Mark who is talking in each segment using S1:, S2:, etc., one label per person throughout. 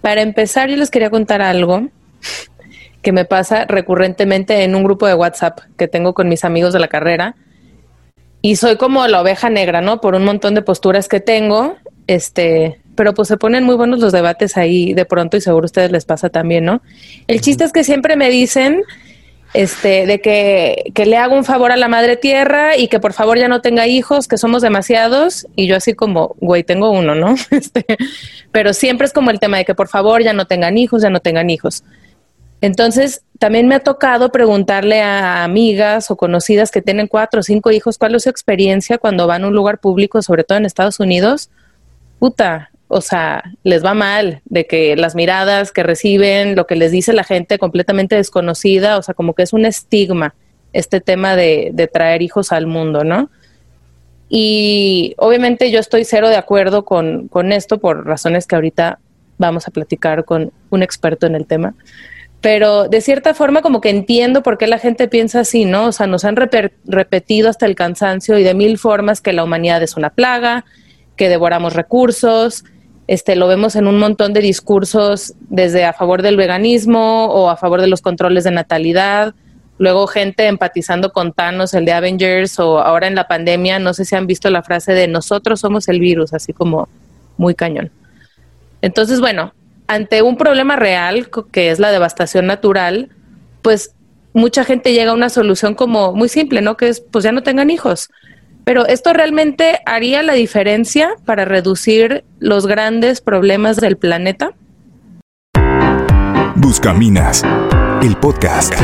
S1: para empezar, yo les quería contar algo que me pasa recurrentemente en un grupo de WhatsApp que tengo con mis amigos de la carrera. Y soy como la oveja negra, ¿no? Por un montón de posturas que tengo. Este, pero pues se ponen muy buenos los debates ahí de pronto y seguro a ustedes les pasa también, ¿no? El chiste es que siempre me dicen este, de que, que, le hago un favor a la madre tierra y que por favor ya no tenga hijos, que somos demasiados, y yo así como, güey, tengo uno, ¿no? Este, pero siempre es como el tema de que por favor ya no tengan hijos, ya no tengan hijos. Entonces, también me ha tocado preguntarle a amigas o conocidas que tienen cuatro o cinco hijos cuál es su experiencia cuando van a un lugar público, sobre todo en Estados Unidos. Puta, o sea, les va mal de que las miradas que reciben, lo que les dice la gente completamente desconocida, o sea, como que es un estigma este tema de, de traer hijos al mundo, ¿no? Y obviamente yo estoy cero de acuerdo con, con esto por razones que ahorita vamos a platicar con un experto en el tema pero de cierta forma como que entiendo por qué la gente piensa así, ¿no? O sea, nos han repetido hasta el cansancio y de mil formas que la humanidad es una plaga, que devoramos recursos, este, lo vemos en un montón de discursos desde a favor del veganismo o a favor de los controles de natalidad. Luego gente empatizando con Thanos, el de Avengers, o ahora en la pandemia, no sé si han visto la frase de nosotros somos el virus, así como muy cañón. Entonces, bueno, ante un problema real, que es la devastación natural, pues mucha gente llega a una solución como muy simple, ¿no? Que es, pues ya no tengan hijos. Pero esto realmente haría la diferencia para reducir los grandes problemas del planeta.
S2: Buscaminas, el podcast.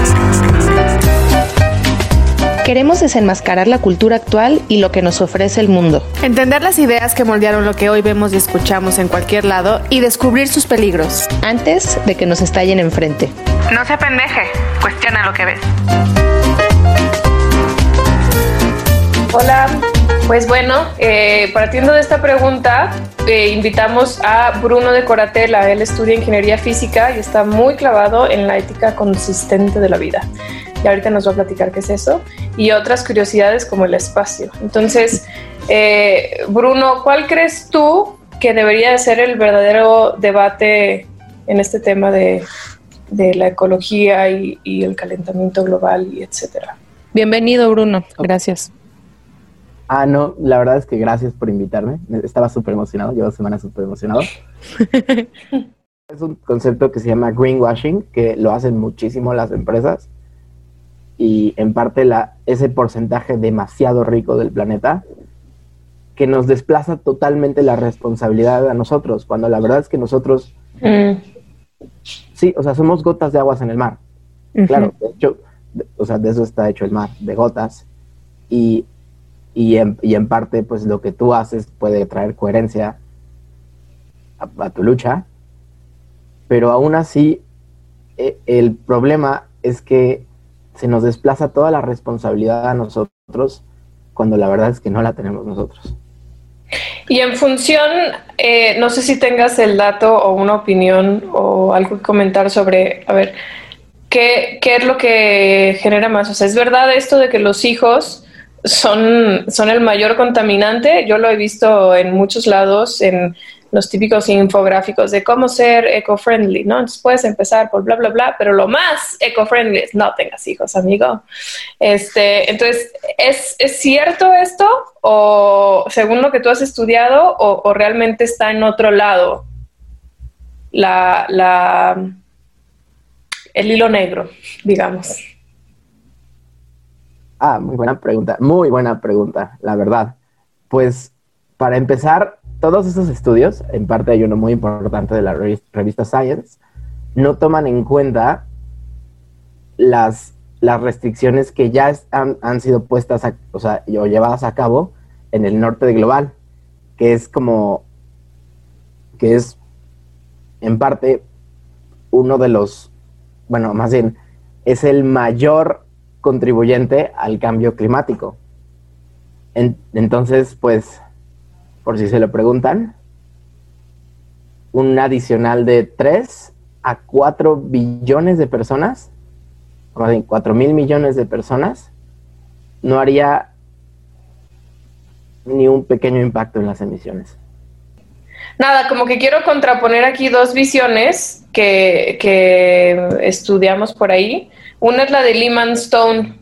S1: Queremos desenmascarar la cultura actual y lo que nos ofrece el mundo.
S3: Entender las ideas que moldearon lo que hoy vemos y escuchamos en cualquier lado y descubrir sus peligros.
S1: Antes de que nos estallen enfrente.
S3: No se pendeje, cuestiona lo que ves.
S4: Hola, pues bueno, eh, partiendo de esta pregunta, eh, invitamos a Bruno de Coratela. Él estudia ingeniería física y está muy clavado en la ética consistente de la vida. Y ahorita nos va a platicar qué es eso. Y otras curiosidades como el espacio. Entonces, eh, Bruno, ¿cuál crees tú que debería ser el verdadero debate en este tema de, la ecología y, y, el calentamiento global y etcétera?
S1: Bienvenido, Bruno. Gracias.
S5: Ah, no, la verdad es que gracias por invitarme. Estaba súper emocionado, llevo semanas súper emocionado. es un concepto que se llama greenwashing, que lo hacen muchísimo las empresas. Y en parte la, ese porcentaje demasiado rico del planeta que nos desplaza totalmente la responsabilidad a nosotros, cuando la verdad es que nosotros, mm. sí, o sea, somos gotas de aguas en el mar. Claro, de hecho, o sea, de eso está hecho el mar, de gotas. Y y en, y en parte pues lo que tú haces puede traer coherencia a, tu lucha, pero aún así e, el problema es que se nos desplaza toda la responsabilidad a nosotros cuando la verdad es que no la tenemos nosotros.
S4: Y en función, eh, no sé si tengas el dato o una opinión o algo que comentar sobre, a ver, ¿qué, ¿qué es lo que genera más? O sea, ¿es verdad esto de que los hijos son, son el mayor contaminante. Yo lo he visto en muchos lados, en los típicos infográficos de cómo ser eco-friendly, ¿no? Entonces puedes empezar por bla, bla, bla, pero lo más eco-friendly es no tengas hijos, amigo. Este, entonces, ¿es, ¿es cierto esto? ¿O según lo que tú has estudiado, o, o realmente está en otro lado la, la, el hilo negro, digamos?
S5: Ah, muy buena pregunta, muy buena pregunta, la verdad. Pues para empezar, todos esos estudios, en parte hay uno muy importante de la revista Science, no toman en cuenta las, las restricciones que ya han, han sido puestas o, sea, llevadas a cabo en el norte de global, que es como, que es en parte uno de los, bueno, más bien, es el mayor contribuyente al cambio climático. entonces, pues, por si se lo preguntan, un adicional de 3 a 4 billones de personas, o bien 4 mil millones de personas, no haría ni un pequeño impacto en las emisiones.
S4: nada, como que quiero contraponer aquí dos visiones que estudiamos por ahí. Una es la de Lehman Stone,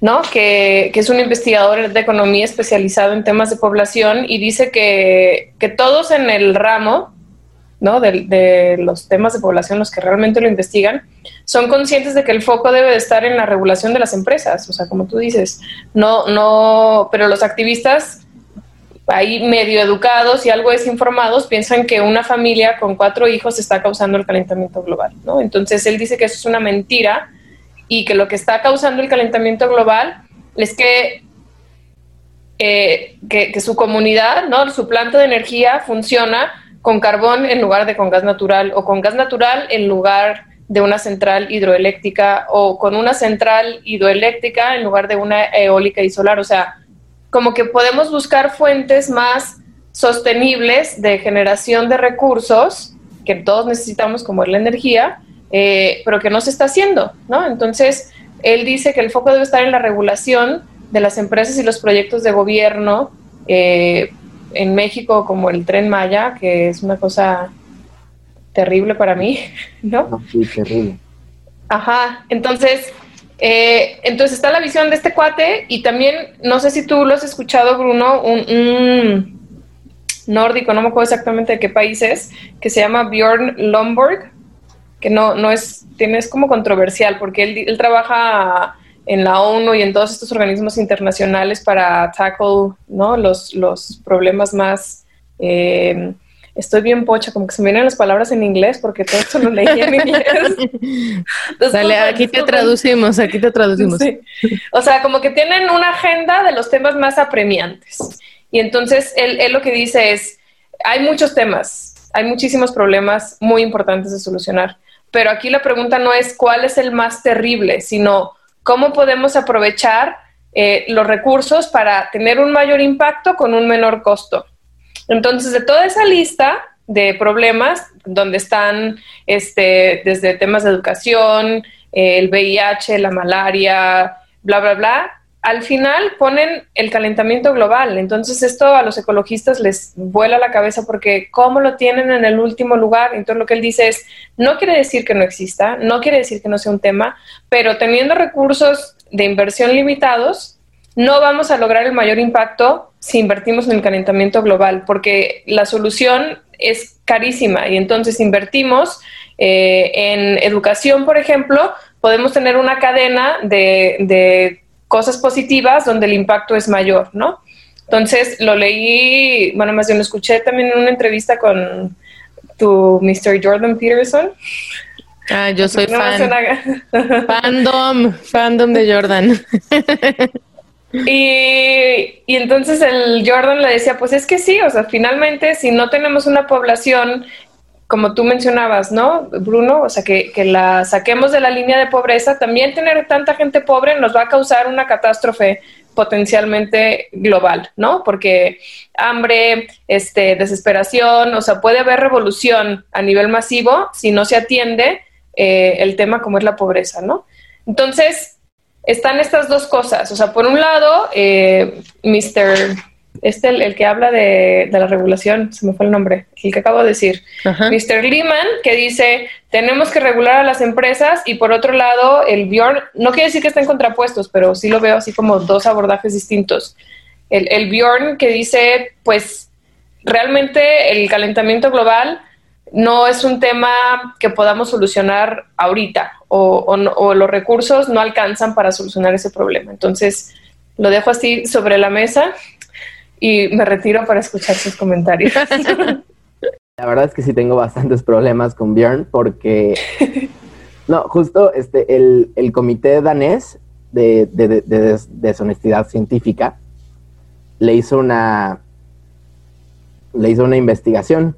S4: ¿no? Que, que, es un investigador de economía especializado en temas de población y dice que, que todos en el ramo, ¿no? De, de, los temas de población, los que realmente lo investigan, son conscientes de que el foco debe de estar en la regulación de las empresas. O sea, como tú dices, no, no, pero los activistas ahí medio educados y algo desinformados piensan que una familia con cuatro hijos está causando el calentamiento global, ¿no? Entonces él dice que eso es una mentira y que lo que está causando el calentamiento global es que, eh, que, que, su comunidad, ¿no? su planta de energía funciona con carbón en lugar de con gas natural o con gas natural en lugar de una central hidroeléctrica o con una central hidroeléctrica en lugar de una eólica y solar. O sea, como que podemos buscar fuentes más sostenibles de generación de recursos que todos necesitamos como la energía eh, pero que no se está haciendo, ¿no? Entonces, él dice que el foco debe estar en la regulación de las empresas y los proyectos de gobierno eh, en México, como el tren Maya, que es una cosa terrible para mí, ¿no?
S5: sí, terrible.
S4: Ajá, entonces, eh, entonces está la visión de este cuate y también, no sé si tú lo has escuchado, Bruno, un, un nórdico, no me acuerdo exactamente de qué país es, que se llama Bjorn Lomborg que no, no es, tiene, es como controversial, porque él, él trabaja en la ONU y en todos estos organismos internacionales para tackle ¿no? los, los problemas más... Eh, estoy bien pocha, como que se me vienen las palabras en inglés porque todo esto lo leí en inglés.
S1: Dale, aquí te traducimos, aquí te traducimos. Sí.
S4: O sea, como que tienen una agenda de los temas más apremiantes. Y entonces él, él lo que dice es, hay muchos temas, hay muchísimos problemas muy importantes de solucionar pero aquí la pregunta no es cuál es el más terrible, sino cómo podemos aprovechar eh, los recursos para tener un mayor impacto con un menor costo. Entonces, de toda esa lista de problemas, donde están este, desde temas de educación, eh, el VIH, la malaria, bla, bla, bla, al final ponen el calentamiento global. Entonces esto a los ecologistas les vuela la cabeza porque ¿cómo lo tienen en el último lugar? Entonces lo que él dice es, no quiere decir que no exista, no quiere decir que no sea un tema, pero teniendo recursos de inversión limitados, no vamos a lograr el mayor impacto si invertimos en el calentamiento global, porque la solución es carísima y entonces invertimos eh, en educación, por ejemplo, podemos tener una cadena de, de cosas positivas donde el impacto es mayor, ¿no? Entonces lo leí, bueno, más bien lo escuché también en una entrevista con tu Mr. Jordan Peterson.
S1: Ah, yo soy fan. fandom, fandom de Jordan.
S4: Y, y, entonces el Jordan le decía, pues es que sí, o sea, finalmente si no tenemos una población como tú mencionabas, ¿no, Bruno? O sea, que, que, la saquemos de la línea de pobreza, también tener tanta gente pobre nos va a causar una catástrofe potencialmente global, ¿no? Porque hambre, este, desesperación, o sea, puede haber revolución a nivel masivo si no se atiende eh, el tema como es la pobreza, ¿no? Entonces, están estas dos cosas, o sea, por un lado, eh, Mr este el, el que habla de, de, la regulación, se me fue el nombre, el que acabo de decir, Ajá. Mr. Lehman, que dice, tenemos que regular a las empresas y por otro lado, el Bjorn, no quiere decir que estén contrapuestos, pero sí lo veo así como dos abordajes distintos. El, el Bjorn que dice, pues realmente el calentamiento global no es un tema que podamos solucionar ahorita o, o, o los recursos no alcanzan para solucionar ese problema. Entonces, lo dejo así sobre la mesa y me retiro para escuchar sus comentarios.
S5: La verdad es que sí tengo bastantes problemas con Björn porque, no, justo este, el, el comité danés de, de, de, de, deshonestidad científica le hizo una, le hizo una investigación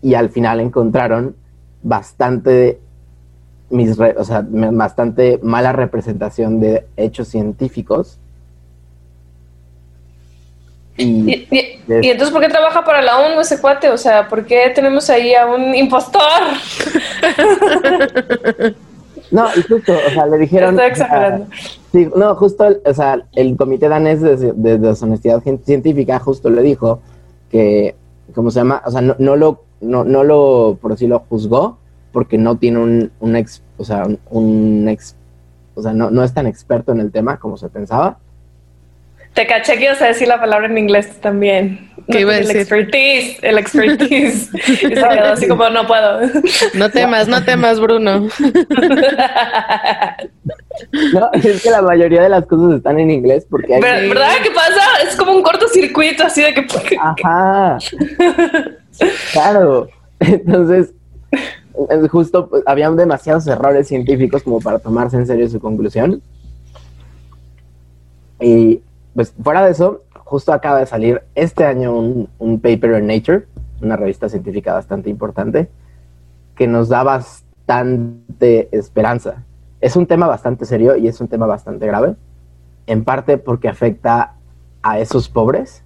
S5: y al final encontraron bastante mis re, o sea, bastante mala representación de hechos científicos
S4: y, y, y, y, entonces, ¿por qué trabaja para la ONU ese cuate? O sea, ¿por qué tenemos ahí a un impostor?
S5: no, y justo, o sea, le dijeron...
S4: Estoy exagerando.
S5: sí, no, justo, o sea, el Comité Danés de, de, de Deshonestidad Científica justo le dijo que ¿cómo se llama? O sea, no, no lo, no, no lo, por decirlo, juzgó porque no tiene un, un ex, o sea, un, un ex, o sea, no, no es tan experto en el tema como se pensaba.
S4: Te caché que ibas a decir la palabra en inglés también.
S1: ¿Qué iba a
S4: el
S1: decir?
S4: expertise, el expertise. y se quedó así como, no puedo.
S1: No temas, no temas, Bruno.
S5: No, es que la mayoría de las cosas están en inglés porque hay...
S4: Ver- ¿Verdad? ¿Qué pasa? Es como un cortocircuito así de que...
S5: Ajá. Claro. Entonces, es justo pues, había demasiados errores científicos como para tomarse en serio su conclusión. Y pues fuera de eso, justo acaba de salir este año un, un paper en Nature, una revista científica bastante importante, que nos da bastante esperanza. Es un tema bastante serio y es un tema bastante grave, en parte porque afecta a esos pobres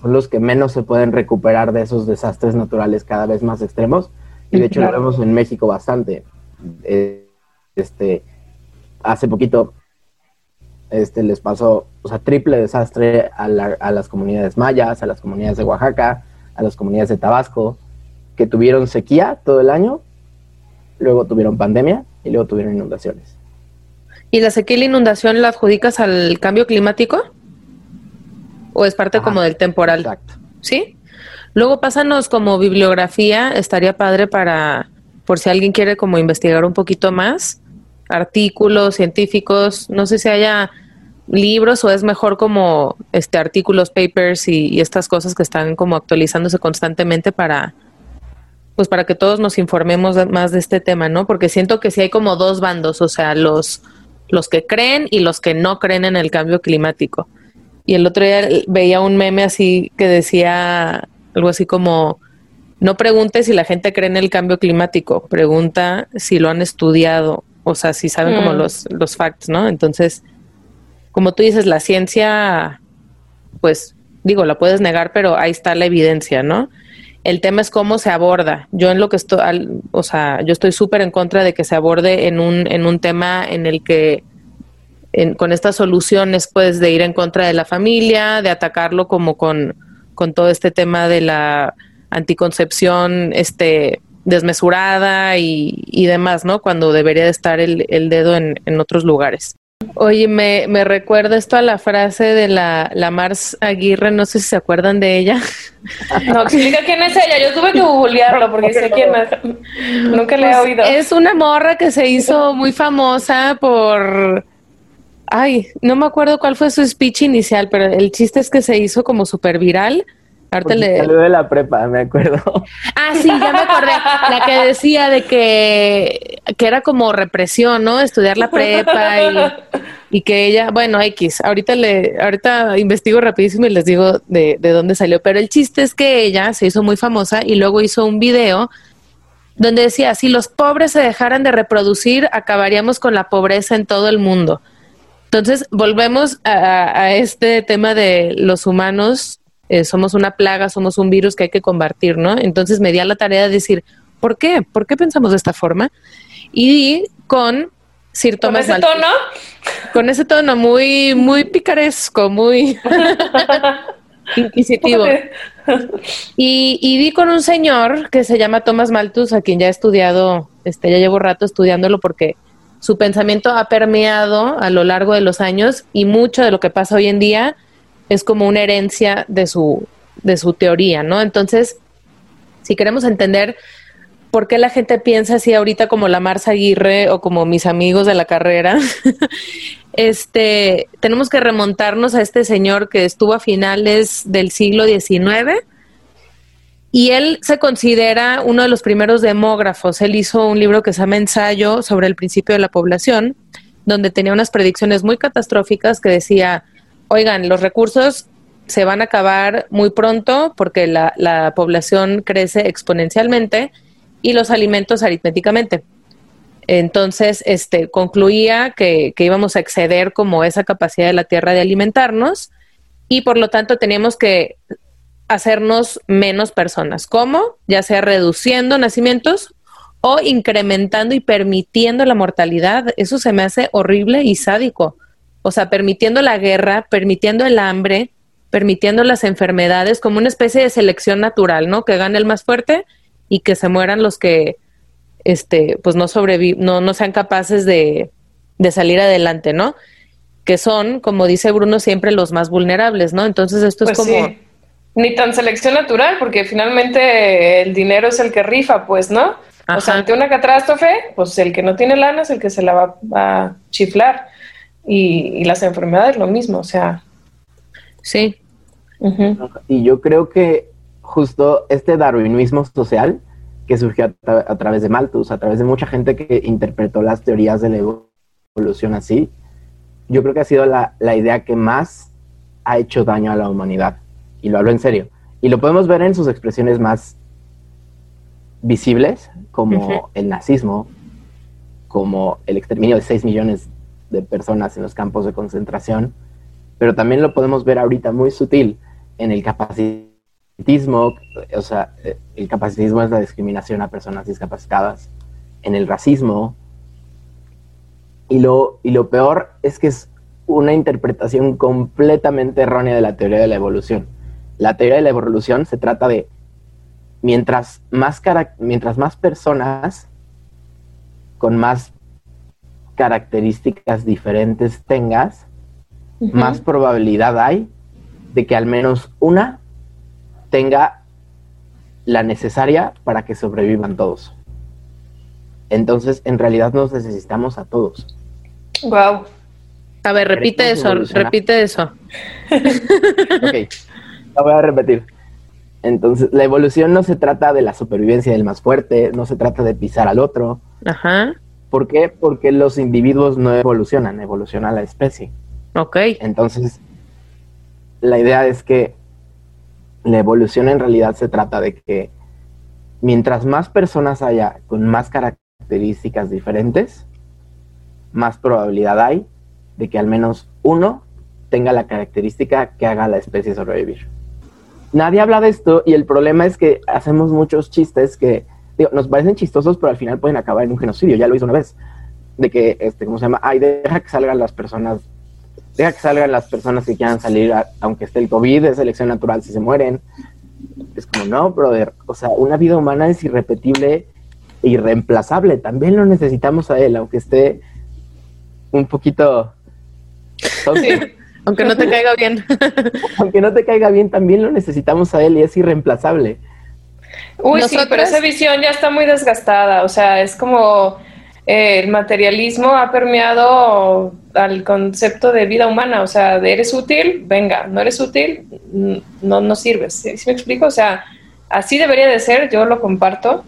S5: son los que menos se pueden recuperar de esos desastres naturales cada vez más extremos. Y de hecho lo vemos en México bastante. Eh, este, hace poquito este, les pasó, o sea, triple desastre a, la- a las comunidades mayas, a las comunidades de Oaxaca, a las comunidades de Tabasco, que tuvieron sequía todo el año, luego tuvieron pandemia y luego tuvieron inundaciones.
S1: ¿Y la sequía y la inundación la adjudicas al cambio climático? ¿O es parte
S5: Ajá.
S1: como del temporal?
S5: Exacto.
S1: ¿Sí? Luego pásanos como bibliografía, estaría padre para, por si alguien quiere como investigar un poquito más, artículos científicos, no sé si haya libros o es mejor como este artículos, papers y, y estas cosas que están como actualizándose constantemente para pues para que todos nos informemos más de este tema, ¿no? Porque siento que sí hay como dos bandos, o sea, los los que creen y los que no creen en el cambio climático. Y el otro día veía un meme así que decía algo así como, no pregunte si la gente cree en el cambio climático, pregunta si lo han estudiado, o sea, si saben como
S4: Mm.
S1: los, los facts, ¿no? Entonces, como tú dices, la ciencia, pues digo, la puedes negar, pero ahí está la evidencia, ¿no? El tema es cómo se aborda. Yo en lo que estoy, al- o sea, yo estoy súper en contra de que se aborde en un, en un tema en el que en- con estas soluciones, pues, de ir en contra de la familia, de atacarlo como con, con todo este tema de la anticoncepción, este desmesurada y, y demás, ¿no? Cuando debería de estar el, el dedo en, en otros lugares. Oye, me, me recuerda esto a la frase de la, la Mars Aguirre, no sé si se acuerdan de ella.
S4: No, explica quién es ella. Yo tuve que googlearlo porque sé quién es. Nunca le he
S1: Pues,
S4: oído.
S1: Es una morra que se hizo muy famosa por... Ay, no me acuerdo cuál fue su speech inicial, pero el chiste es que se hizo como súper viral. Ahorita le...
S5: salió de la prepa, me acuerdo.
S1: Ah, sí, ya me acordé. La que decía de que, que era como represión, ¿no? Estudiar la prepa y, y que ella, bueno, X, ahorita le, ahorita investigo rapidísimo y les digo de, de dónde salió. Pero el chiste es que ella se hizo muy famosa y luego hizo un video donde decía, si los pobres se dejaran de reproducir, acabaríamos con la pobreza en todo el mundo. Entonces, volvemos a, a este tema de los humanos, eh, somos una plaga, somos un virus que hay que combatir, ¿no? Entonces me di a la tarea de decir, ¿por qué? ¿Por qué pensamos de esta forma? Y con Sir
S4: ¿Con ese
S1: Malthus.
S4: tono?
S1: Con ese tono muy, muy picaresco, muy inquisitivo. Y, y di con un señor que se llama Thomas Malthus, a quien ya he estudiado, este, ya llevo rato estudiándolo porque su pensamiento ha permeado a lo largo de los años y mucho de lo que pasa hoy en día es como una herencia de su, de su teoría, ¿no? Entonces, si queremos entender por qué la gente piensa así ahorita como la Marza Aguirre o como mis amigos de la carrera, este, tenemos que remontarnos a este señor que estuvo a finales del siglo XIX y él se considera uno de los primeros demógrafos. Él hizo un libro que se llama Ensayo sobre el principio de la población, donde tenía unas predicciones muy catastróficas que decía, oigan, los recursos se van a acabar muy pronto porque la, la población crece exponencialmente y los alimentos aritméticamente. Entonces, este, concluía que, que íbamos a exceder como esa capacidad de la Tierra de alimentarnos y por lo tanto teníamos que hacernos menos personas. ¿Cómo? Ya sea reduciendo nacimientos o incrementando y permitiendo la mortalidad. Eso se me hace horrible y sádico. O sea, permitiendo la guerra, permitiendo el hambre, permitiendo las enfermedades como una especie de selección natural, ¿no? Que gane el más fuerte y que se mueran los que, este, pues no sobrevi no, no sean capaces de, de salir adelante, ¿no? Que son, como dice Bruno, siempre los más vulnerables, ¿no? Entonces esto es
S4: Pues
S1: como...
S4: sí. Ni tan selección natural, porque finalmente el dinero es el que rifa, pues, ¿no? O sea, ante una catástrofe, pues el que no tiene lana es el que se la va a chiflar. Y, y las enfermedades lo mismo, o sea.
S1: Sí.
S5: Y yo creo que justo este darwinismo social que surgió a, tra- a través de Malthus, a través de mucha gente que interpretó las teorías de la evolución así, yo creo que ha sido la, la idea que más ha hecho daño a la humanidad. Y lo hablo en serio. Y lo podemos ver en sus expresiones más visibles, como el nazismo, como el exterminio de 6 millones de personas en los campos de concentración, pero también lo podemos ver ahorita muy sutil en el capacitismo, o sea, el capacitismo es la discriminación a personas discapacitadas, en el racismo, y lo, y lo peor es que es una interpretación completamente errónea de la teoría de la evolución. La teoría de la evolución se trata de mientras más, mientras más personas con más características diferentes tengas, más probabilidad hay de que al menos una tenga la necesaria para que sobrevivan todos. Entonces, en realidad nos necesitamos a todos.
S4: Wow.
S1: a ver, repite eso, repite eso.
S5: Ok, la voy a repetir. Entonces, la evolución no se trata de la supervivencia del más fuerte, no se trata de pisar al otro.
S1: Ajá,
S5: ¿Por qué? Porque los individuos no evolucionan, evoluciona la especie.
S1: ok.
S5: Entonces, la idea es que la evolución en realidad se trata de que mientras más personas haya con más características diferentes, más probabilidad hay de que al menos uno tenga la característica que haga a la especie sobrevivir. Nadie habla de esto y el problema es que hacemos muchos chistes que digo, nos parecen chistosos, pero al final pueden acabar en un genocidio. Ya lo hizo una vez. De que, este, ¿cómo se llama? Ay, deja que salgan las personas deja que salgan las personas que quieran salir, a- aunque esté el COVID, es selección natural si se mueren. Es como, no, brother, o sea, una vida humana es irrepetible e irreemplazable. También lo necesitamos a él, aunque esté un poquito... tonto.
S1: Aunque no te caiga bien.
S5: Aunque no te caiga bien, también lo necesitamos a él y es irreemplazable.
S4: Uy, sí, pero esa visión ya está muy desgastada. O sea, es como eh, el materialismo ha permeado al concepto de vida humana. O sea, de eres útil, venga, no eres útil, no, no sirves. ¿Sí, sí me explico? O sea, así debería de ser, yo lo comparto.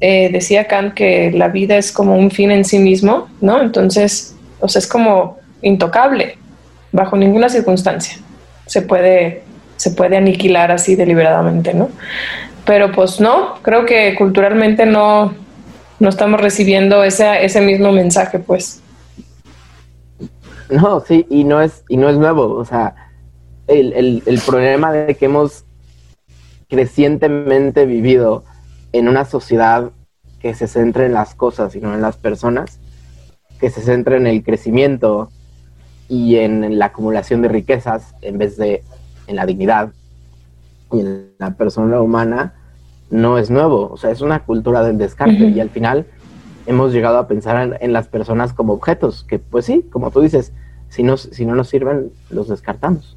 S4: Eh, decía Kant que la vida es como un fin en sí mismo, ¿no? Entonces, o sea, es como intocable, bajo ninguna circunstancia. Se puede, se puede aniquilar así deliberadamente, ¿no? Pero pues no, creo que culturalmente no, no estamos recibiendo ese, ese mismo mensaje, pues.
S5: No, sí, y no es, y no es nuevo. O sea, el, el, el problema de que hemos crecientemente vivido en una sociedad que se centra en las cosas y no en las personas, que se centra en el crecimiento y en la acumulación de riquezas en vez de en la dignidad y en la persona humana, no es nuevo. O sea, es una cultura del descarte y al final hemos llegado a pensar en, en las personas como objetos, que pues sí, como tú dices, si no, si no nos sirven, los descartamos.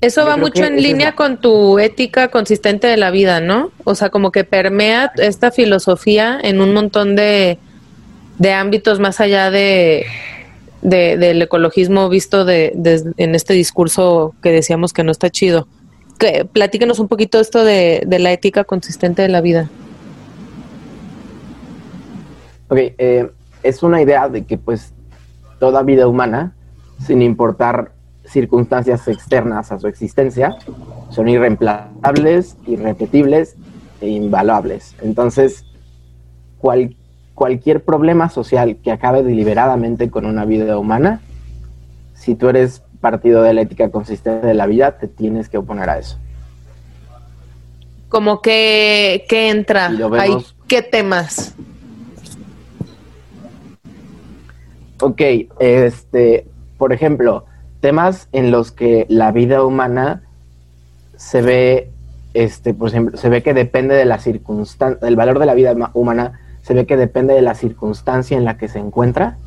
S1: Eso
S5: Yo
S1: va mucho en línea
S5: la-
S1: con tu ética consistente de la vida, ¿no? O sea, como que permea esta filosofía en un montón de, de ámbitos más allá de, de- del ecologismo visto de- en este discurso que decíamos que no está chido. Que, platícanos un poquito esto de, de la ética consistente de la vida.
S5: Ok, eh, es una idea de que pues toda vida humana, sin importar circunstancias externas a su existencia, son irreemplazables, irrepetibles e invaluables. Entonces, cual- cualquier problema social que acabe deliberadamente con una vida humana, si tú eres partido de la ética consistente de la vida, te tienes que oponer a eso.
S1: Como que, que entra
S5: Y lo
S1: ahí,
S5: vemos.
S1: ¿qué temas?
S5: Ok, este, por ejemplo, temas en los que la vida humana se ve, este, por ejemplo, se ve que depende de la circunstancia, el valor de la vida humana se ve que depende de la circunstancia en la que se encuentra.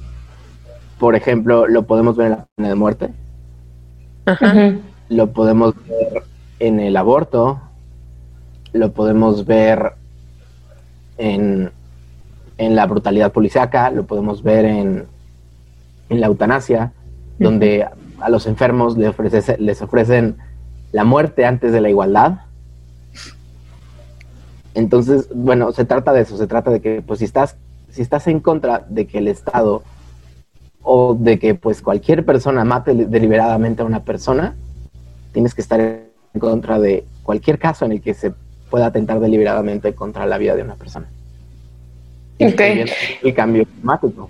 S5: Por ejemplo, lo podemos ver en la pena de muerte. Lo podemos ver en el aborto. Lo podemos ver en, en la brutalidad policíaca. Lo podemos ver en, en la eutanasia, donde a los enfermos les, ofrece, les ofrecen la muerte antes de la igualdad. Entonces, bueno, se trata de eso, se trata de que, pues, si estás, si estás en contra de que el Estado o de que, pues, cualquier persona mate deliberadamente a una persona, tienes que estar en contra de cualquier caso en el que se pueda atentar deliberadamente contra la vida de una persona.
S1: Okay.
S5: El cambio climático.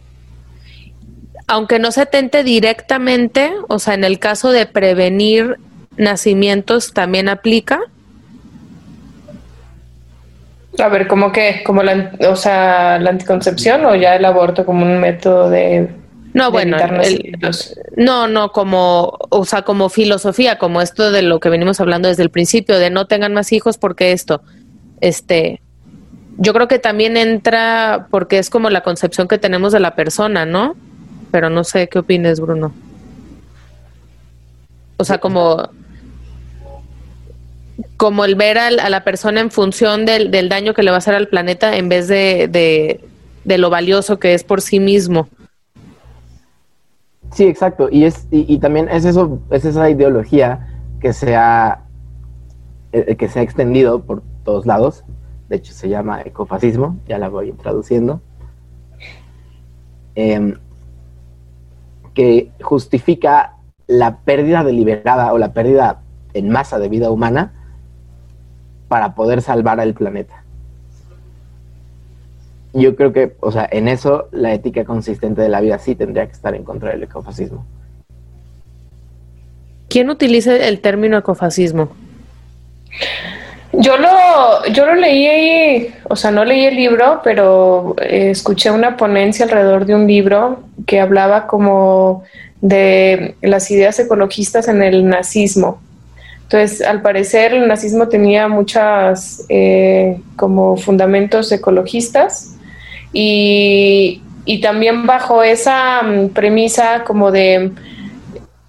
S1: Aunque no se atente directamente, o sea, en el caso de prevenir nacimientos, ¿también aplica?
S4: A ver, ¿cómo que? ¿Como la, o sea, la anticoncepción o ya el aborto como un método de...
S1: No, bueno, no, no, como, o sea, como filosofía, como esto de lo que venimos hablando desde el principio, de no tengan más hijos porque esto, este, yo creo que también entra porque es como la concepción que tenemos de la persona, ¿no? Pero no sé qué opines, Bruno. O sea, como como el ver a, la persona en función del, daño que le va a hacer al planeta en vez de, lo valioso que es por sí mismo.
S5: Sí, exacto. Y es y, también es eso es esa ideología que se ha eh, que se ha extendido por todos lados. De hecho, se llama ecofascismo. Ya la voy traduciendo. Em, que justifica la pérdida deliberada o la pérdida en masa de vida humana para poder salvar al planeta. Yo creo que, o sea, en eso la ética consistente de la vida sí tendría que estar en contra del ecofascismo.
S1: ¿Quién utiliza el término ecofascismo?
S4: Yo lo, yo lo leí o sea, no leí el libro, pero eh, escuché una ponencia alrededor de un libro que hablaba como de las ideas ecologistas en el nazismo. Entonces, al parecer, el nazismo tenía muchas eh, como fundamentos ecologistas y, también bajo esa mm, premisa como de,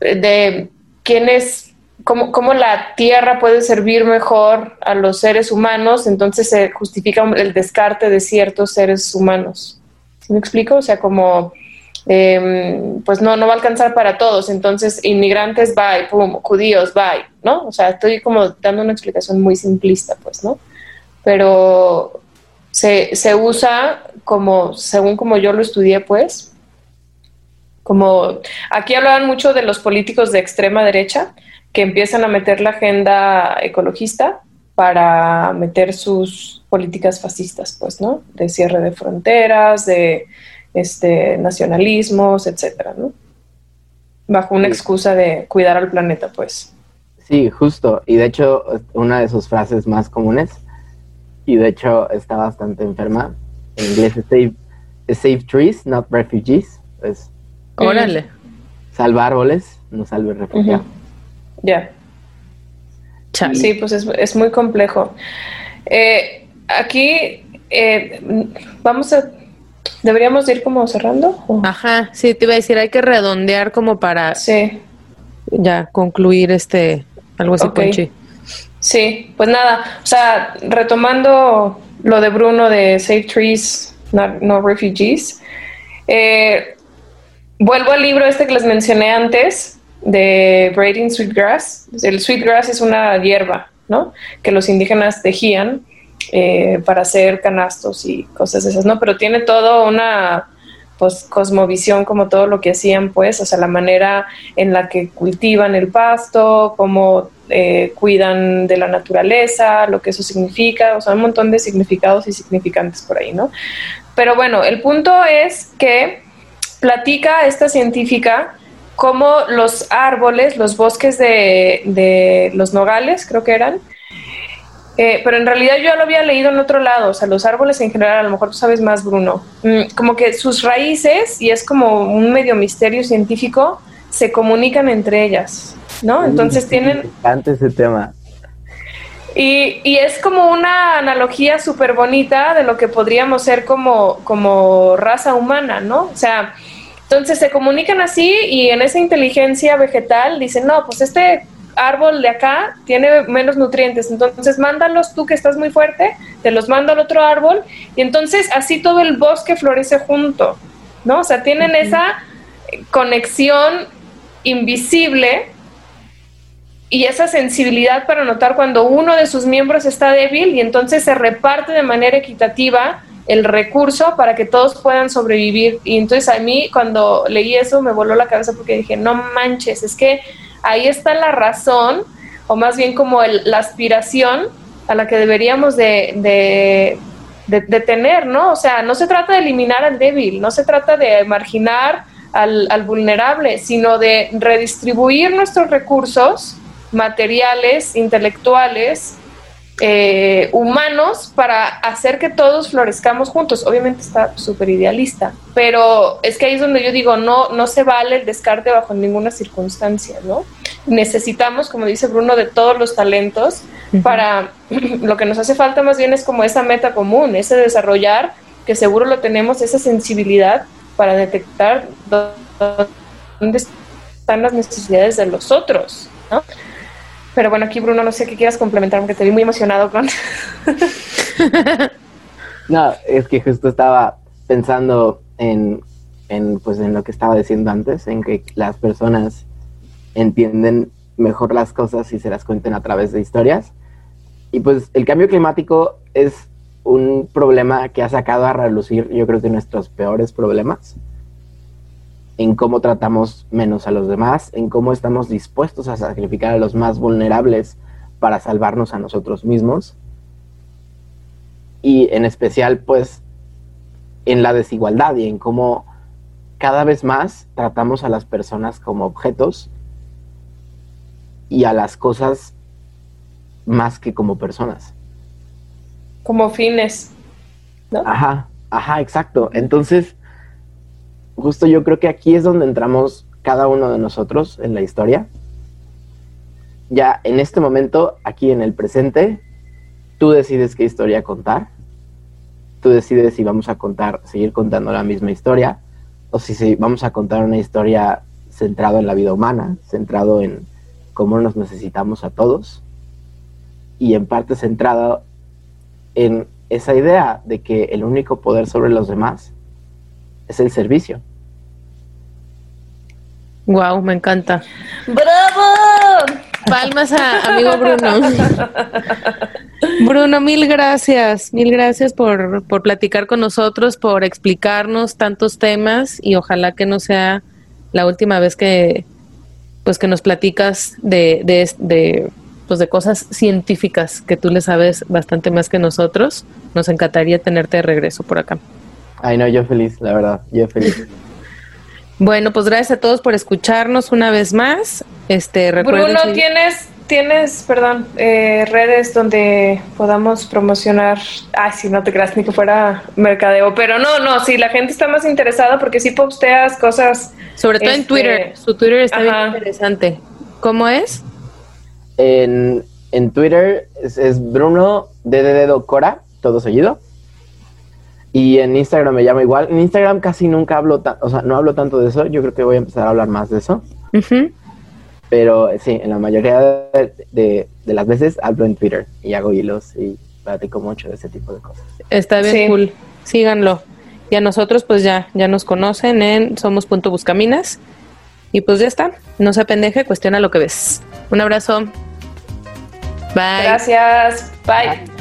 S4: de quién es, cómo, cómo, la tierra puede servir mejor a los seres humanos, entonces se justifica el descarte de ciertos seres humanos. ¿Sí me explico? O sea, como Em, pues no, no va a alcanzar para todos. Entonces, inmigrantes, bye, pum, judíos, bye, ¿no? O sea, estoy como dando una explicación muy simplista, pues, ¿no? Pero se, se usa como, según como yo lo estudié, pues, como aquí hablaban mucho de los políticos de extrema derecha que empiezan a meter la agenda ecologista para meter sus políticas fascistas, pues, ¿no? De cierre de fronteras, de este, nacionalismos, etcétera, ¿no? Bajo una excusa de cuidar al planeta, pues.
S5: Sí, justo. Y de hecho, una de sus frases más comunes, y de hecho está bastante enferma, en inglés es save, save trees, not refugees. Es,
S1: Órale.
S5: Salva árboles, no salve refugiados.
S4: Ya. Sí, pues es, es muy complejo. Eh, aquí eh, vamos a ¿Deberíamos ir como cerrando?
S1: Ajá, sí, te iba a decir, hay que redondear como para
S4: sí.
S1: ya concluir este, algo así,
S4: okay. Sí, pues nada, o sea, retomando lo de Bruno de Save Trees, No, Refugees, eh, vuelvo al libro este que les mencioné antes, de Braiding Sweetgrass. El sweetgrass es una hierba, ¿no? Que los indígenas tejían eh, para hacer canastos y cosas esas, ¿no? Pero tiene todo una pues cosmovisión como todo lo que hacían, pues, o sea, la manera en la que cultivan el pasto, cómo eh, cuidan de la naturaleza, lo que eso significa, o sea, un montón de significados y significantes por ahí, ¿no? Pero bueno, el punto es que platica esta científica cómo los árboles, los bosques de, los nogales, creo que eran, eh, pero en realidad yo ya lo había leído en otro lado, o sea, los árboles en general, a lo mejor tú sabes más, Bruno, mm, como que sus raíces, y es como un medio misterio científico, se comunican entre ellas, ¿no? Entonces tienen...
S5: Antes ese tema.
S4: Y, y, es como una analogía súper bonita de lo que podríamos ser como, como raza humana, ¿no? O sea, entonces se comunican así y en esa inteligencia vegetal dicen, no, pues este árbol de acá tiene menos nutrientes, entonces mándalos tú que estás muy fuerte, te los mando al otro árbol y entonces así todo el bosque florece junto, ¿no? O sea, tienen esa conexión invisible y esa sensibilidad para notar cuando uno de sus miembros está débil y entonces se reparte de manera equitativa el recurso para que todos puedan sobrevivir. Y entonces a mí cuando leí eso me voló la cabeza porque dije, no manches, es que ahí está la razón, o más bien como la aspiración a la que deberíamos de, de, tener, ¿no? O sea, no se trata de eliminar al débil, no se trata de marginar al vulnerable, sino de redistribuir nuestros recursos materiales, intelectuales, eh, humanos para hacer que todos florezcamos juntos. Obviamente está súper idealista, pero es que ahí es donde yo digo, no, no se vale el descarte bajo ninguna circunstancia, ¿no? Necesitamos, como dice Bruno, de todos los talentos para lo que nos hace falta más bien es como esa meta común, ese desarrollar, que seguro lo tenemos, esa sensibilidad para detectar dónde están las necesidades de los otros, ¿no? Pero bueno, aquí Bruno, no sé qué quieras complementar porque te vi muy emocionado con...
S5: no, es que justo estaba pensando en, en, pues, en lo que estaba diciendo antes, en que las personas entienden mejor las cosas y se las cuenten a través de historias. Y pues el cambio climático es un problema que ha sacado a relucir, yo creo que nuestros peores problemas en cómo tratamos menos a los demás, en cómo estamos dispuestos a sacrificar a los más vulnerables para salvarnos a nosotros mismos. Y en especial, pues, en la desigualdad y en cómo cada vez más tratamos a las personas como objetos y a las cosas más que como personas.
S4: Como fines. ¿no?
S5: Ajá, ajá, exacto. Entonces, justo yo creo que aquí es donde entramos cada uno de nosotros en la historia. Ya en este momento, aquí en el presente, tú decides qué historia contar. Tú decides si vamos a contar, seguir contando la misma historia, o si vamos a contar una historia centrado en la vida humana, centrado en cómo nos necesitamos a todos, y en parte centrado en esa idea de que el único poder sobre los demás es el servicio.
S1: Wow, me encanta.
S4: ¡Bravo!
S1: Palmas a amigo Bruno. Bruno, mil gracias, mil gracias por, por platicar con nosotros, por explicarnos tantos temas y ojalá que no sea la última vez que pues que nos platicas de, de, de, pues de cosas científicas que tú le sabes bastante más que nosotros. Nos encantaría tenerte de regreso por acá.
S5: Ay, no, yo feliz, la verdad, yo feliz.
S1: bueno, pues gracias a todos por escucharnos una vez más. Este,
S4: Bruno, tienes, tienes, perdón, eh, redes donde podamos promocionar. Ay, si no te creas ni que fuera mercadeo, pero no, no, si la gente está más interesada porque si posteas cosas.
S1: Sobre todo en este, Twitter. Su Twitter está bien interesante. ¿Cómo es?
S5: En, en Twitter es, es Bruno de Cora, todo seguido. Y en Instagram me llama igual. En Instagram casi nunca hablo, o sea, no hablo tanto de eso. Yo creo que voy a empezar a hablar más de eso. Pero sí, en la mayoría de, las veces hablo en Twitter y hago hilos y platico mucho de ese tipo de cosas.
S1: Está bien cool. Síganlo. Y a nosotros pues ya, ya nos conocen en Somos Punto Buscaminas. Y pues ya está. No se pendeje, cuestiona lo que ves. Un abrazo.
S4: Bye. Gracias. Bye.